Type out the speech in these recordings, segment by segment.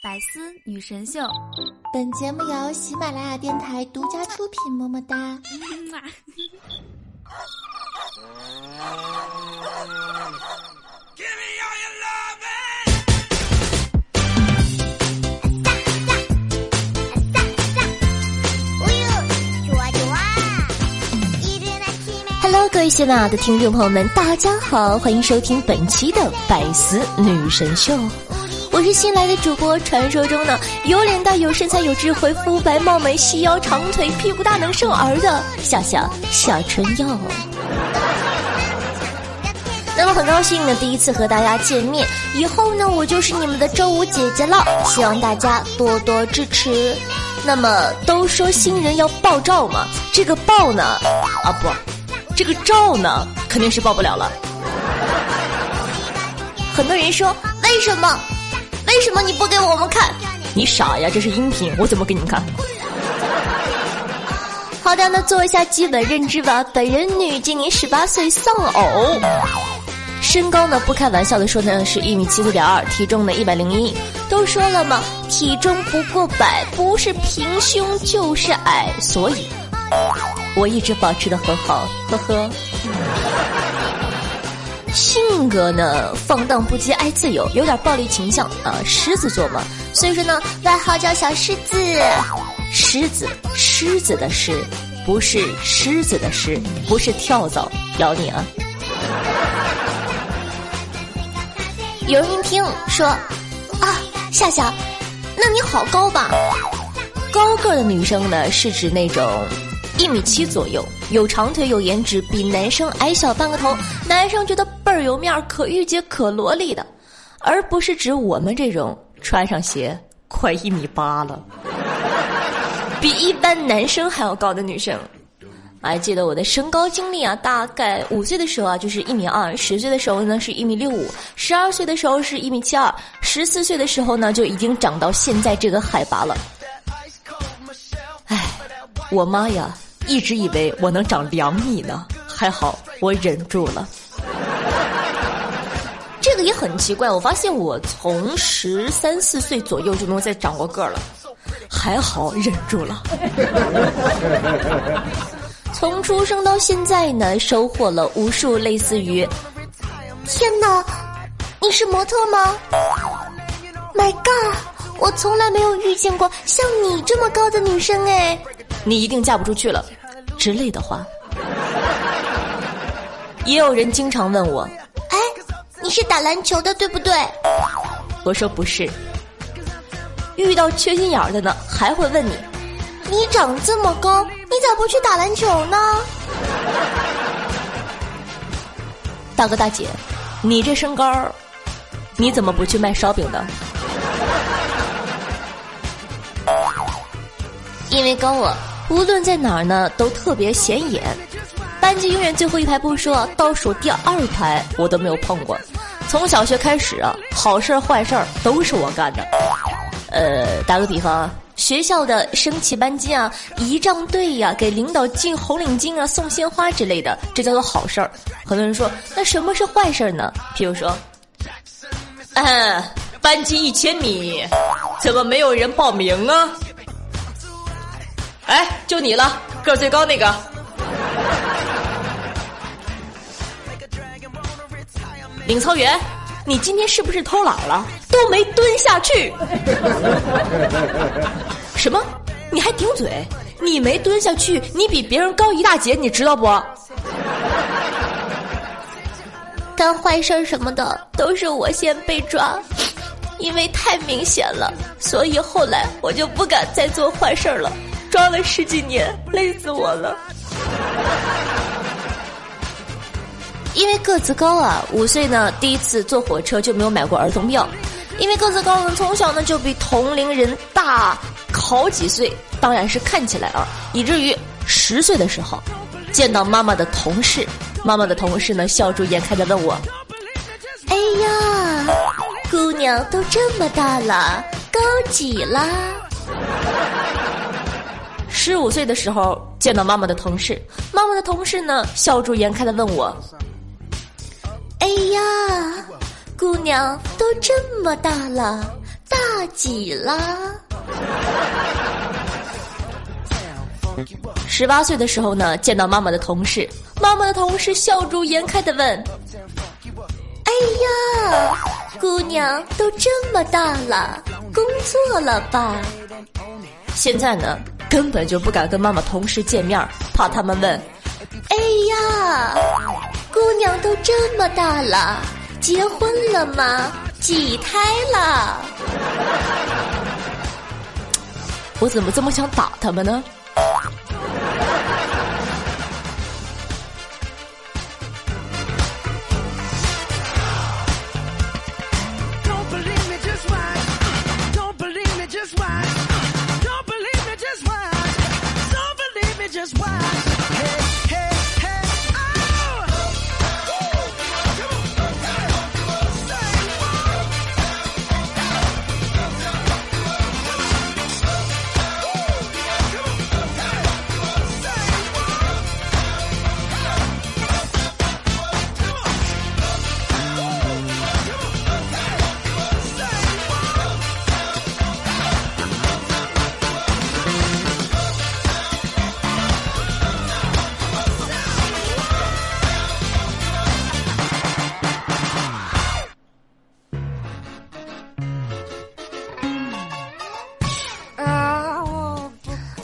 百思女神秀，本节目由喜马拉雅电台独家出品。么么哒。Hello，各位喜马拉雅的听众朋友们，大家好，欢迎收听本期的百思女神秀。我是新来的主播，传说中呢有脸蛋、有身材、有智慧、肤白貌美、细腰长腿、屁股大能生儿的小小小春药。那么很高兴呢，第一次和大家见面，以后呢我就是你们的周五姐姐了，希望大家多多支持。那么都说新人要爆照嘛，这个爆呢，啊不，这个照呢肯定是爆不了了。很多人说为什么？为什么你不给我们看？你傻呀！这是音频，我怎么给你们看？好的，那做一下基本认知吧。本人女，今年十八岁，丧偶。身高呢？不开玩笑的说呢，是一米七四点二，体重呢一百零一。都说了嘛，体重不过百，不是平胸就是矮，所以我一直保持的很好，呵呵。性格呢，放荡不羁，爱自由，有点暴力倾向啊，狮子座嘛，所以说呢，外号叫小狮子。狮子，狮子的狮，不是狮子的狮，不是跳蚤咬你啊。有人一听说，啊，夏夏，那你好高吧？高个的女生呢，是指那种。一米七左右，有长腿有颜值，比男生矮小半个头，男生觉得倍儿有面儿，可御姐可萝莉的，而不是指我们这种穿上鞋快一米八了，比一般男生还要高的女生。还记得我的身高经历啊，大概五岁的时候啊就是一米二，十岁的时候呢是一米六五，十二岁的时候是一米七二，十四岁的时候呢就已经长到现在这个海拔了。唉，我妈呀！一直以为我能长两米呢，还好我忍住了。这个也很奇怪，我发现我从十三四岁左右就没有再长过个儿了，还好忍住了。从出生到现在呢，收获了无数类似于“天哪，你是模特吗？”“My God，我从来没有遇见过像你这么高的女生哎！”你一定嫁不出去了。之类的话，也有人经常问我：“哎，你是打篮球的对不对？”我说不是。遇到缺心眼儿的呢，还会问你：“你长这么高，你咋不去打篮球呢？”大哥大姐，你这身高，你怎么不去卖烧饼的？因为高我。无论在哪儿呢，都特别显眼。班级永远最后一排不说，倒数第二排我都没有碰过。从小学开始啊，好事坏事都是我干的。呃，打个比方，学校的升旗班级啊、仪仗队呀、给领导系红领巾啊、送鲜花之类的，这叫做好事儿。很多人说，那什么是坏事儿呢？譬如说，嗯，班级一千米，怎么没有人报名啊？哎，就你了，个最高那个。领操员，你今天是不是偷懒了？都没蹲下去。什么？你还顶嘴？你没蹲下去，你比别人高一大截，你知道不？干坏事什么的都是我先被抓，因为太明显了，所以后来我就不敢再做坏事了。抓了十几年，累死我了。因为个子高啊，五岁呢第一次坐火车就没有买过儿童票。因为个子高呢，从小呢就比同龄人大好几岁，当然是看起来啊，以至于十岁的时候见到妈妈的同事，妈妈的同事呢笑逐颜开的问我：“哎呀，姑娘都这么大了，高几啦？”十五岁的时候见到妈妈的同事，妈妈的同事呢笑逐颜开的问我：“哎呀，姑娘都这么大了，大几了？十八岁的时候呢，见到妈妈的同事，妈妈的同事笑逐颜开的问：“哎呀，姑娘都这么大了，工作了吧？”现在呢，根本就不敢跟妈妈同时见面，怕他们问：“哎呀，姑娘都这么大了，结婚了吗？几胎了？”我怎么这么想打他们呢？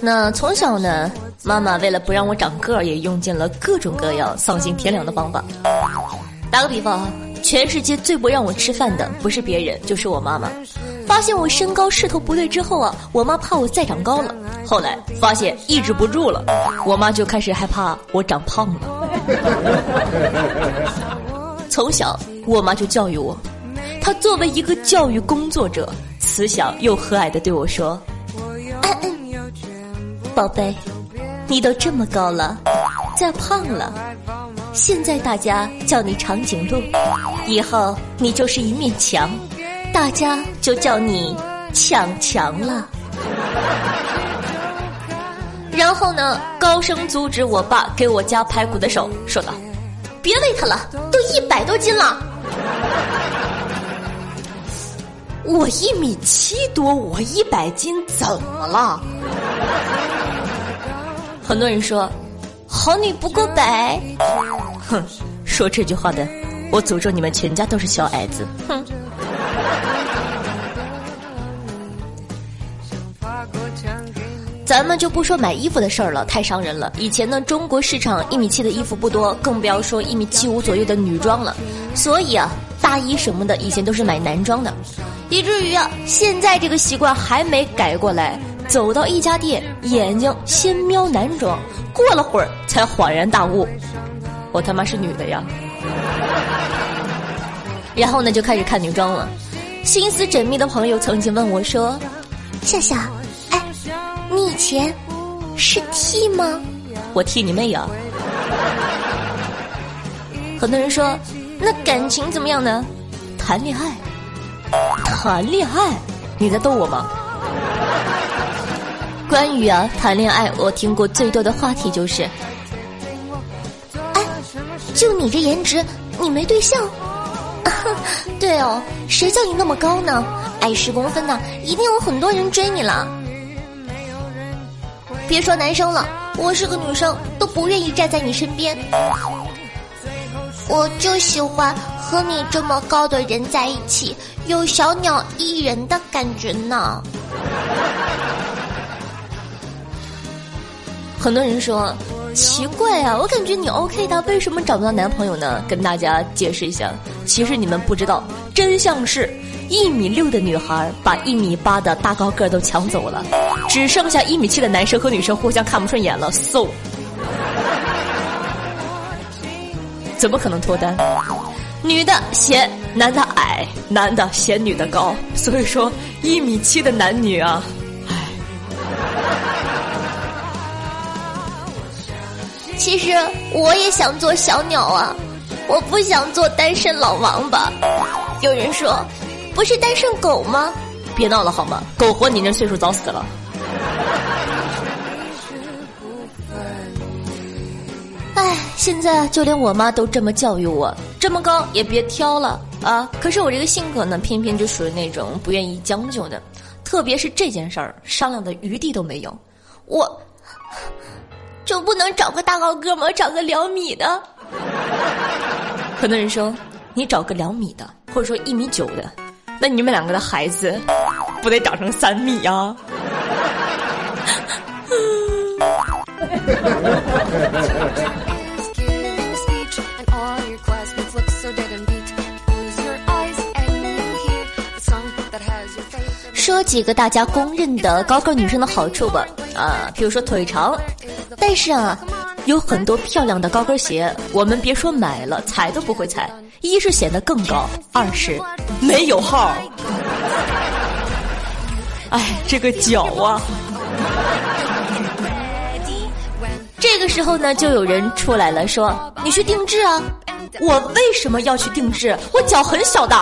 那从小呢，妈妈为了不让我长个儿，也用尽了各种各样丧尽天良的方法。打个比方啊，全世界最不让我吃饭的不是别人，就是我妈妈。发现我身高势头不对之后啊，我妈怕我再长高了。后来发现抑制不住了，我妈就开始害怕我长胖了。从小，我妈就教育我，她作为一个教育工作者，慈祥又和蔼的对我说。宝贝，你都这么高了，再胖了，现在大家叫你长颈鹿，以后你就是一面墙，大家就叫你抢墙了。然后呢，高声阻止我爸给我夹排骨的手，说道：“别喂他了，都一百多斤了。”我一米七多，我一百斤，怎么了？很多人说，好女不过百。哼，说这句话的，我诅咒你们全家都是小矮子。哼。咱们就不说买衣服的事儿了，太伤人了。以前呢，中国市场一米七的衣服不多，更不要说一米七五左右的女装了。所以啊，大衣什么的以前都是买男装的，以至于啊，现在这个习惯还没改过来。走到一家店，眼睛先瞄男装，过了会儿才恍然大悟，我他妈是女的呀！然后呢，就开始看女装了。心思缜密的朋友曾经问我说：“夏夏，哎，你以前是 T 吗？”我 T 你妹呀！很多人说，那感情怎么样呢？谈恋爱？谈恋爱？你在逗我吗？关于啊谈恋爱，我听过最多的话题就是，哎，就你这颜值，你没对象？对哦，谁叫你那么高呢？矮十公分呢，一定有很多人追你了。别说男生了，我是个女生，都不愿意站在你身边。我就喜欢和你这么高的人在一起，有小鸟依人的感觉呢。很多人说奇怪啊，我感觉你 OK 的，为什么找不到男朋友呢？跟大家解释一下，其实你们不知道，真相是一米六的女孩把一米八的大高个都抢走了，只剩下一米七的男生和女生互相看不顺眼了，so 怎么可能脱单？女的嫌男的矮，男的嫌女的高，所以说一米七的男女啊。其实我也想做小鸟啊，我不想做单身老王八。有人说，不是单身狗吗？别闹了好吗？狗活你那岁数早死了。哎，现在就连我妈都这么教育我，这么高也别挑了，啊，可是我这个性格呢，偏偏就属于那种不愿意将就的，特别是这件事儿，商量的余地都没有。我就不能找个大高个吗？找个两米的？很多人说，你找个两米的，或者说一米九的，那你们两个的孩子不得长成三米呀？几个大家公认的高个女生的好处吧，啊，比如说腿长，但是啊，有很多漂亮的高跟鞋，我们别说买了，踩都不会踩。一是显得更高，二是没有号。哎，这个脚啊！这个时候呢，就有人出来了，说：“你去定制啊！”我为什么要去定制？我脚很小的。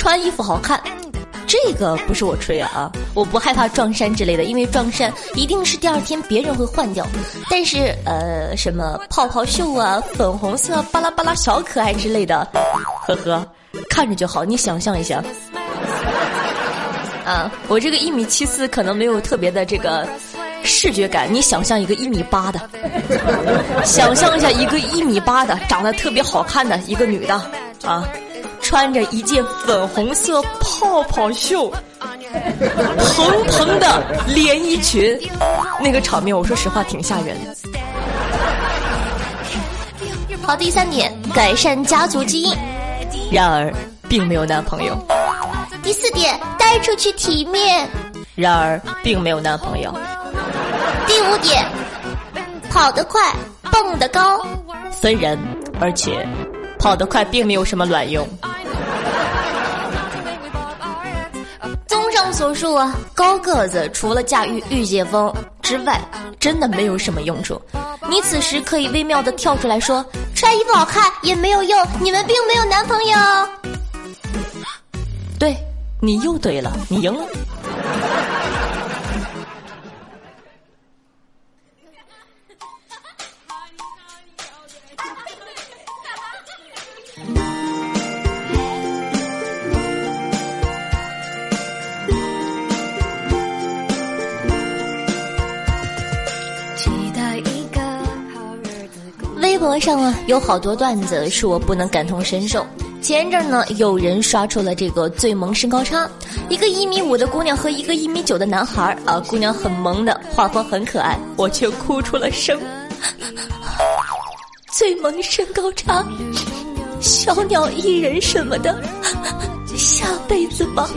穿衣服好看，这个不是我吹啊，我不害怕撞衫之类的，因为撞衫一定是第二天别人会换掉。但是呃，什么泡泡袖啊、粉红色巴拉巴拉小可爱之类的，呵呵，看着就好。你想象一下，啊，我这个一米七四可能没有特别的这个视觉感，你想象一个一米八的，想象一下一个一米八的长得特别好看的一个女的啊。穿着一件粉红色泡泡袖，蓬蓬的连衣裙，那个场面，我说实话挺吓人。好，第三点，改善家族基因，然而并没有男朋友。第四点，带出去体面，然而并没有男朋友。第五点，跑得快，蹦得高，虽然，而且跑得快并没有什么卵用。所述啊，高个子除了驾驭御姐风之外，真的没有什么用处。你此时可以微妙的跳出来说，穿衣服好看也没有用，你们并没有男朋友。对，你又对了，你赢了。上啊，有好多段子是我不能感同身受。前阵呢，有人刷出了这个最萌身高差，一个一米五的姑娘和一个一米九的男孩啊，姑娘很萌的，画风很可爱，我却哭出了声。最萌身高差，小鸟依人什么的，下辈子吧。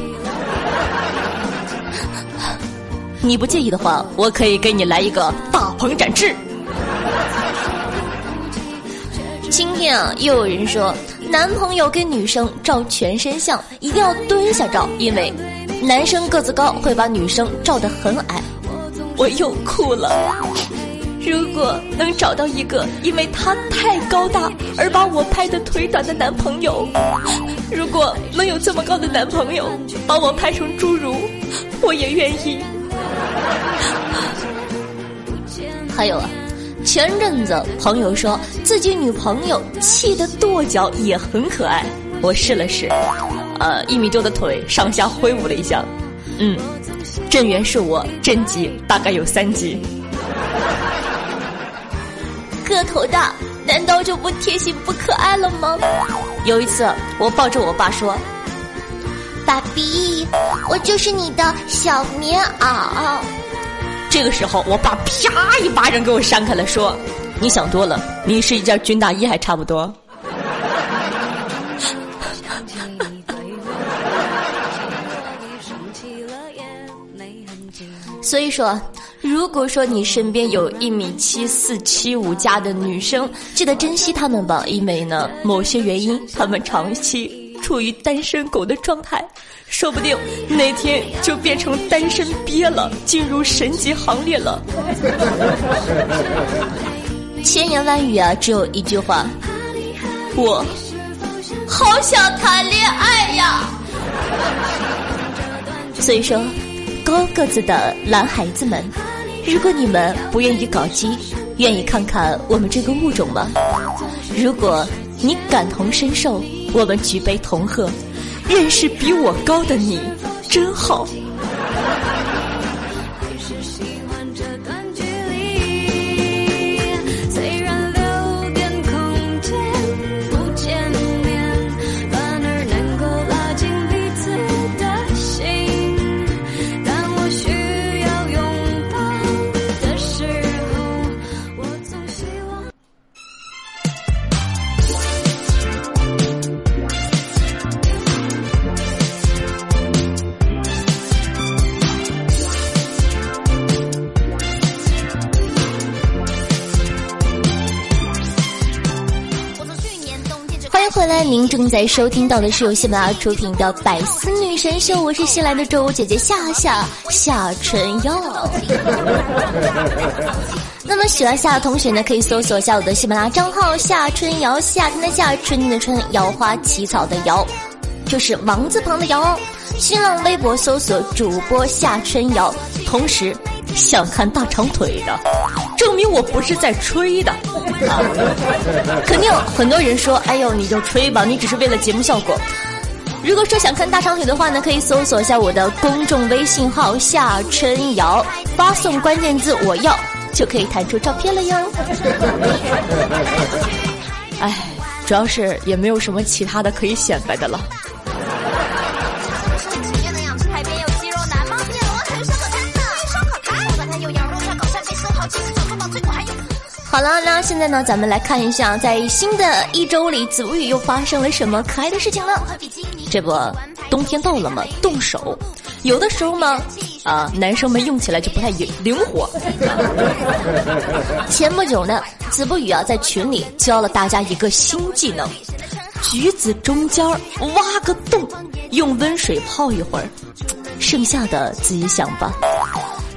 你不介意的话，我可以给你来一个大鹏展翅。今天啊，又有人说男朋友跟女生照全身像一定要蹲下照，因为男生个子高会把女生照得很矮。我又哭了。如果能找到一个因为他太高大而把我拍的腿短的男朋友，如果能有这么高的男朋友把我拍成侏儒，我也愿意。还有啊。前阵子朋友说自己女朋友气得跺脚也很可爱，我试了试，呃，一米多的腿上下挥舞了一下，嗯，震源是我，震级大概有三级。个头大难道就不贴心不可爱了吗？有一次我抱着我爸说：“爸比，我就是你的小棉袄。”这个时候，我爸啪一巴掌给我扇开了，说：“你想多了，你是一件军大衣还差不多。”所以说，如果说你身边有一米七四、七五加的女生，记得珍惜她们吧，因为呢，某些原因，她们长期。处于单身狗的状态，说不定哪天就变成单身鳖了，进入神级行列了。千言万语啊，只有一句话：我好想谈恋爱呀。所以说，高个子的男孩子们，如果你们不愿意搞基，愿意看看我们这个物种吗？如果你感同身受，我们举杯同贺，认识比我高的你，真好。您正在收听到的是由喜马拉雅出品的《百思女神秀》，我是新来的周五姐姐夏夏夏春瑶。那么喜欢夏的同学呢，可以搜索一下我的喜马拉雅账号夏春瑶，夏天的夏，春天的春，瑶花起草的瑶，就是王字旁的瑶。新浪微博搜索主播夏春瑶，同时。想看大长腿的，证明我不是在吹的。肯定很多人说：“哎呦，你就吹吧，你只是为了节目效果。”如果说想看大长腿的话呢，可以搜索一下我的公众微信号夏春瑶，发送关键字“我要”，就可以弹出照片了哟。哎，主要是也没有什么其他的可以显摆的了。好了，那现在呢，咱们来看一下，在新的一周里，子不语又发生了什么可爱的事情了？这不，冬天到了嘛，动手，有的时候嘛，啊，男生们用起来就不太灵灵活。前不久呢，子不语啊在群里教了大家一个新技能：橘子中间挖个洞，用温水泡一会儿，剩下的自己想吧。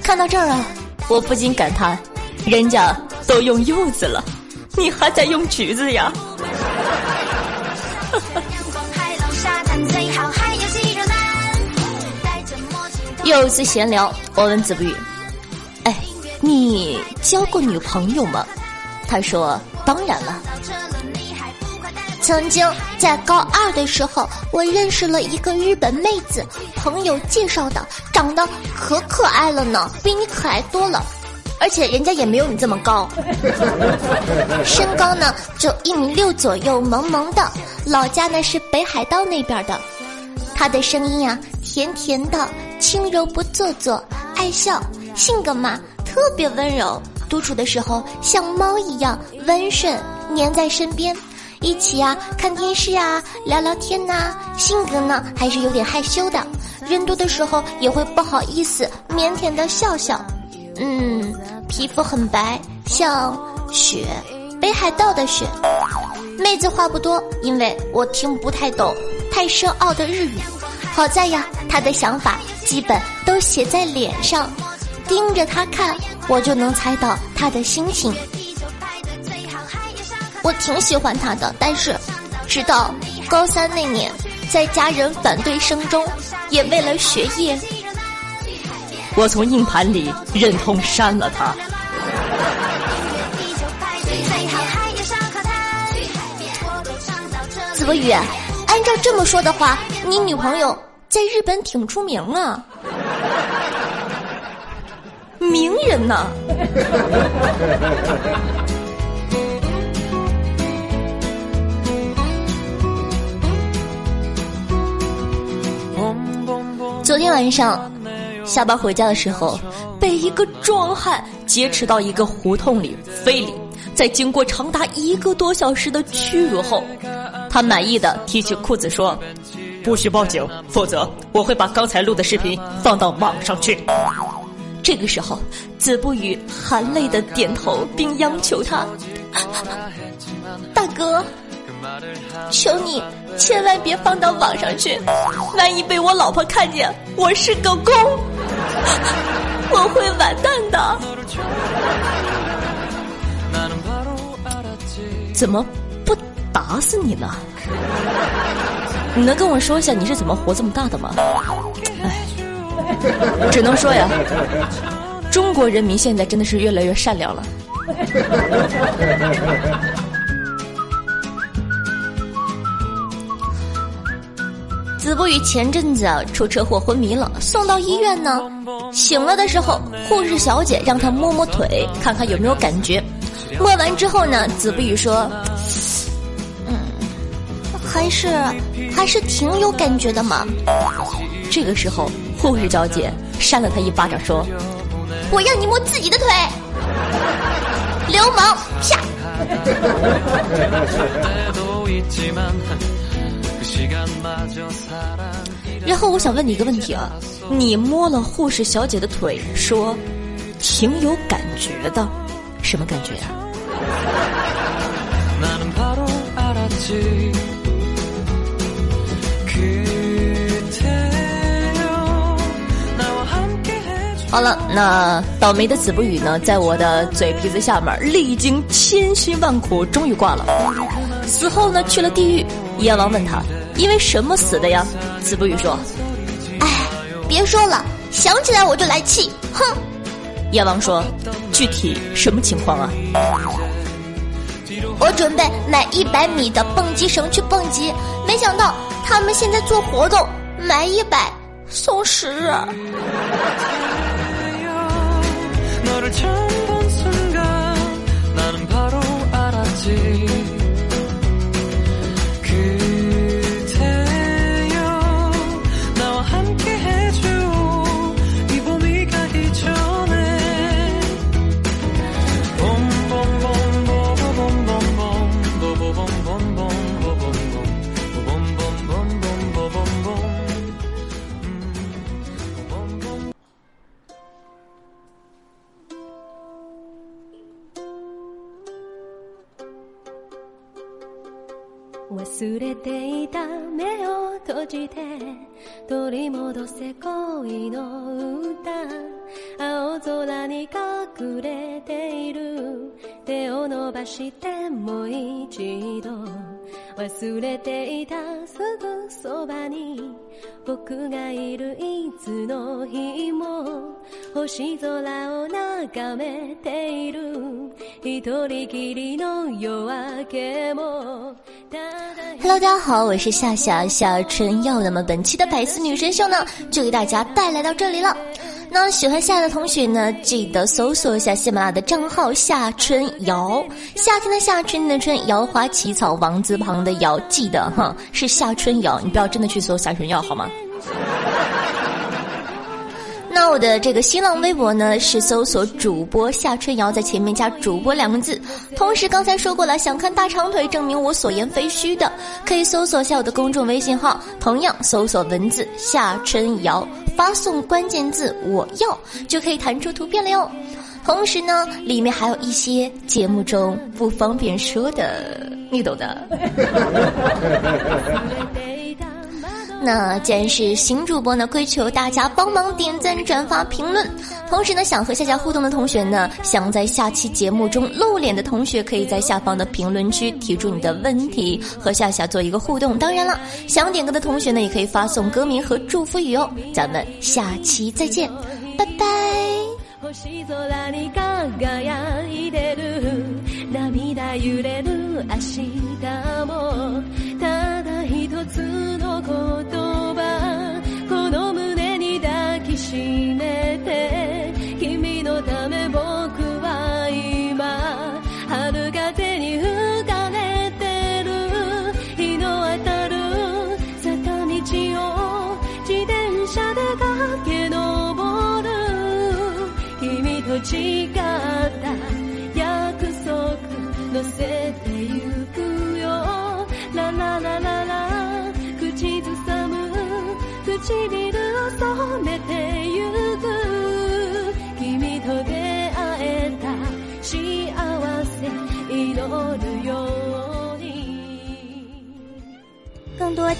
看到这儿啊，我不禁感叹，人家。都用柚子了，你还在用橘子呀？又一次闲聊，我问子不语：“哎，你交过女朋友吗？”他说：“当然了。”曾经在高二的时候，我认识了一个日本妹子，朋友介绍的，长得可可爱了呢，比你可爱多了。而且人家也没有你这么高，身高呢就一米六左右，萌萌的。老家呢是北海道那边的，他的声音呀甜甜的，轻柔不做作，爱笑，性格嘛特别温柔，独处的时候像猫一样温顺，黏在身边，一起啊看电视啊，聊聊天呐。性格呢还是有点害羞的，人多的时候也会不好意思，腼腆的笑笑。嗯，皮肤很白，像雪，北海道的雪。妹子话不多，因为我听不太懂太深奥的日语。好在呀，她的想法基本都写在脸上，盯着她看，我就能猜到她的心情。我挺喜欢她的，但是，直到高三那年，在家人反对声中，也为了学业。我从硬盘里忍痛删了他。子不语，按照这么说的话，你女朋友在日本挺出名啊，名人呐。昨天晚上。下班回家的时候，被一个壮汉劫持到一个胡同里非礼，在经过长达一个多小时的屈辱后，他满意的提起裤子说：“不许报警，否则我会把刚才录的视频放到网上去。”这个时候，子不语含泪的点头，并央求他：“大哥。”求你千万别放到网上去，万一被我老婆看见我是个公，我会完蛋的。怎么不打死你呢？你能跟我说一下你是怎么活这么大的吗？哎，只能说呀，中国人民现在真的是越来越善良了。子不语前阵子啊出车祸昏迷了，送到医院呢。醒了的时候，护士小姐让他摸摸腿，看看有没有感觉。摸完之后呢，子不语说：“嗯，还是还是挺有感觉的嘛。”这个时候，护士小姐扇了他一巴掌，说：“我让你摸自己的腿，流氓！”啪。然后我想问你一个问题啊，你摸了护士小姐的腿，说挺有感觉的，什么感觉 呀？好了，那倒霉的子不语呢，在我的嘴皮子下面历经千辛万苦，终于挂了。死后呢，去了地狱。阎王问他：“因为什么死的呀？”子不语说：“哎，别说了，想起来我就来气。”哼。阎王说：“具体什么情况啊？”我准备买一百米的蹦极绳去蹦极，没想到他们现在做活动，买一百送十。ていた目を閉じて取り戻せ恋の歌青空に隠れている。手を伸ばしてもう一度。忘れていたすぐそばに僕がいるいつの日も 星空を眺めている一人きりの夜明けも Hello，大家好，我是夏夏夏春耀。那么本期的百思女神秀呢，就给大家带来到这里了。那喜欢夏的同学呢，记得搜索一下喜马拉雅的账号夏春瑶。夏天的夏，春天的春，瑶花起草，王字旁的瑶，记得哈，是夏春瑶，你不要真的去搜夏春瑶好吗？ 那我的这个新浪微博呢是搜索主播夏春瑶，在前面加主播两个字。同时刚才说过了，想看大长腿证明我所言非虚的，可以搜索下我的公众微信号，同样搜索文字夏春瑶，发送关键字我要就可以弹出图片了哟。同时呢，里面还有一些节目中不方便说的，你懂的。那既然是新主播呢，跪求大家帮忙点赞、转发、评论。同时呢，想和夏夏互动的同学呢，想在下期节目中露脸的同学，可以在下方的评论区提出你的问题，和夏夏做一个互动。当然了，想点歌的同学呢，也可以发送歌名和祝福语哦。咱们下期再见，拜拜。